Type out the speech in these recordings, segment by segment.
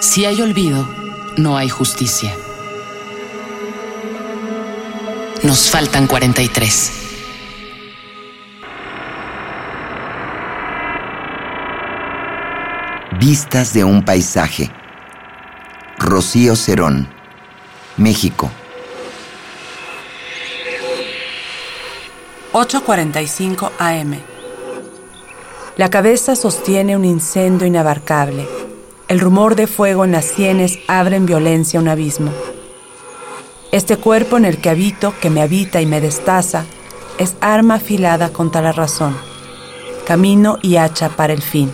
Si hay olvido, no hay justicia. Nos faltan 43. Vistas de un paisaje. Rocío Cerón, México. 8.45 am. La cabeza sostiene un incendio inabarcable. El rumor de fuego en las sienes abre en violencia un abismo. Este cuerpo en el que habito, que me habita y me destaza, es arma afilada contra la razón, camino y hacha para el fin.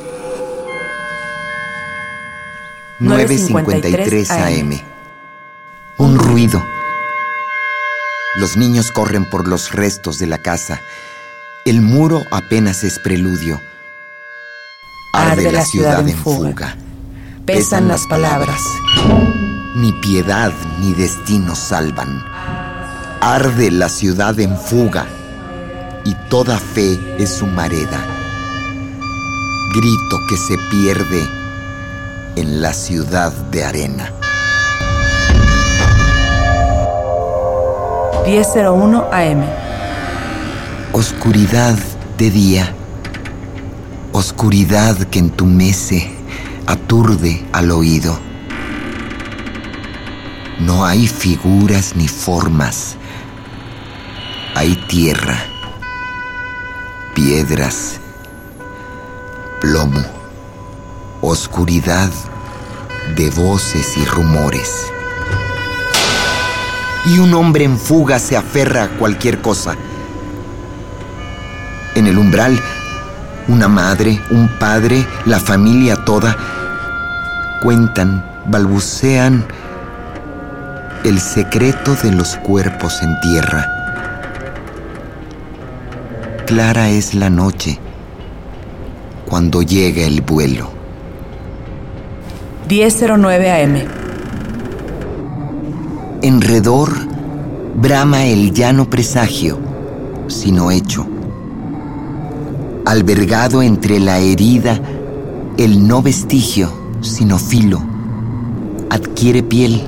9.53 am. Un ruido. Los niños corren por los restos de la casa. El muro apenas es preludio. Arde la ciudad en fuga. Pesan las palabras. Ni piedad ni destino salvan. Arde la ciudad en fuga y toda fe es humareda. Grito que se pierde en la ciudad de arena. 10.01 am. Oscuridad de día. Oscuridad que entumece, aturde al oído. No hay figuras ni formas. Hay tierra, piedras, plomo, oscuridad de voces y rumores. Y un hombre en fuga se aferra a cualquier cosa. En el umbral, una madre, un padre, la familia toda, cuentan, balbucean el secreto de los cuerpos en tierra. Clara es la noche cuando llega el vuelo. 10.09 am. Enredor brama el llano presagio, sino hecho. Albergado entre la herida, el no vestigio, sino filo, adquiere piel,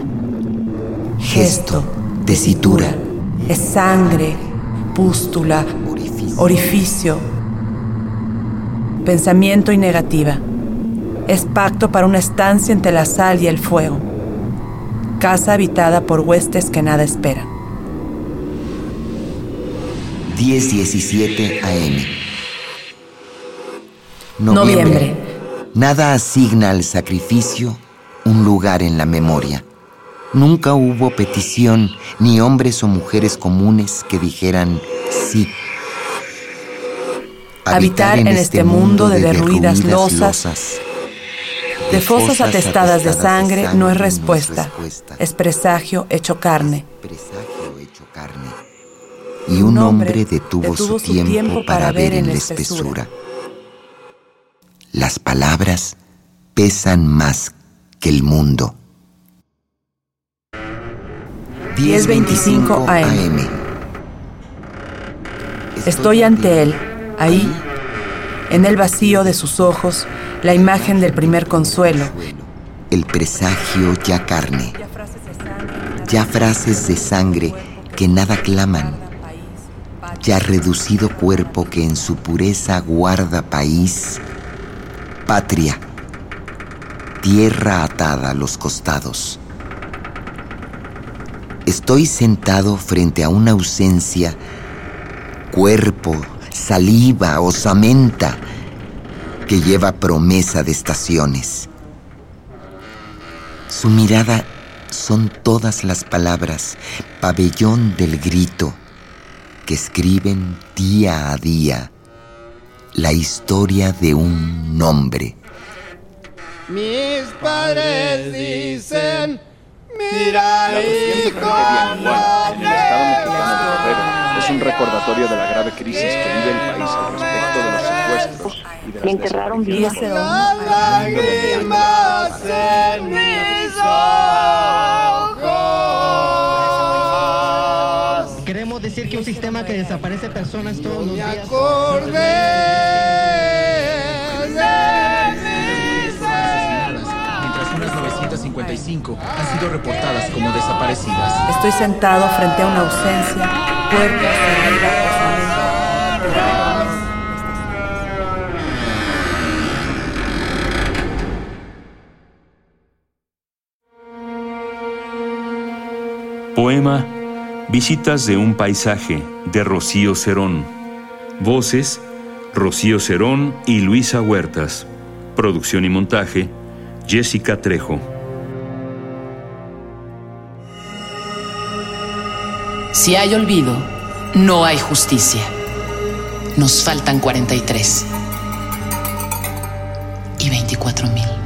gesto, tesitura, Es sangre, pústula, orificio. orificio, pensamiento y negativa. Es pacto para una estancia entre la sal y el fuego. Casa habitada por huestes que nada esperan. 10-17 AM. Noviembre. Nada asigna al sacrificio un lugar en la memoria. Nunca hubo petición ni hombres o mujeres comunes que dijeran sí. Habitar en este mundo de derruidas losas, De fosas atestadas de sangre no es respuesta, es presagio hecho carne. presagio hecho carne. Y un hombre detuvo su tiempo para ver en la espesura. Las palabras pesan más que el mundo. 10:25 AM. Estoy ante él, ahí, en el vacío de sus ojos, la imagen del primer consuelo. El presagio ya carne, ya frases de sangre que nada claman, ya reducido cuerpo que en su pureza guarda país, patria, tierra atada a los costados. Estoy sentado frente a una ausencia, cuerpo, saliva, osamenta, que lleva promesa de estaciones. Su mirada son todas las palabras, pabellón del grito, que escriben día a día la historia de un nombre. Mis padres dicen, mira hijo, en el Estado mexicano de Guerrero es un recordatorio de la grave crisis que vive el país al respecto de los secuestros y de las Me enterraron. 10:01 lágrimas en mis ojos. Decir que un sistema que desaparece personas todos los Me días. acordé de mis Mientras unas 45 han sido reportadas como desaparecidas. Estoy sentado frente a una ausencia, puerta cerrada, Poema Visitas de un paisaje de Rocío Cerón. Voces Rocío Cerón y Luisa Huertas. Producción y montaje Jessica Trejo. Si hay olvido, no hay justicia. Nos faltan 43 y 24 mil.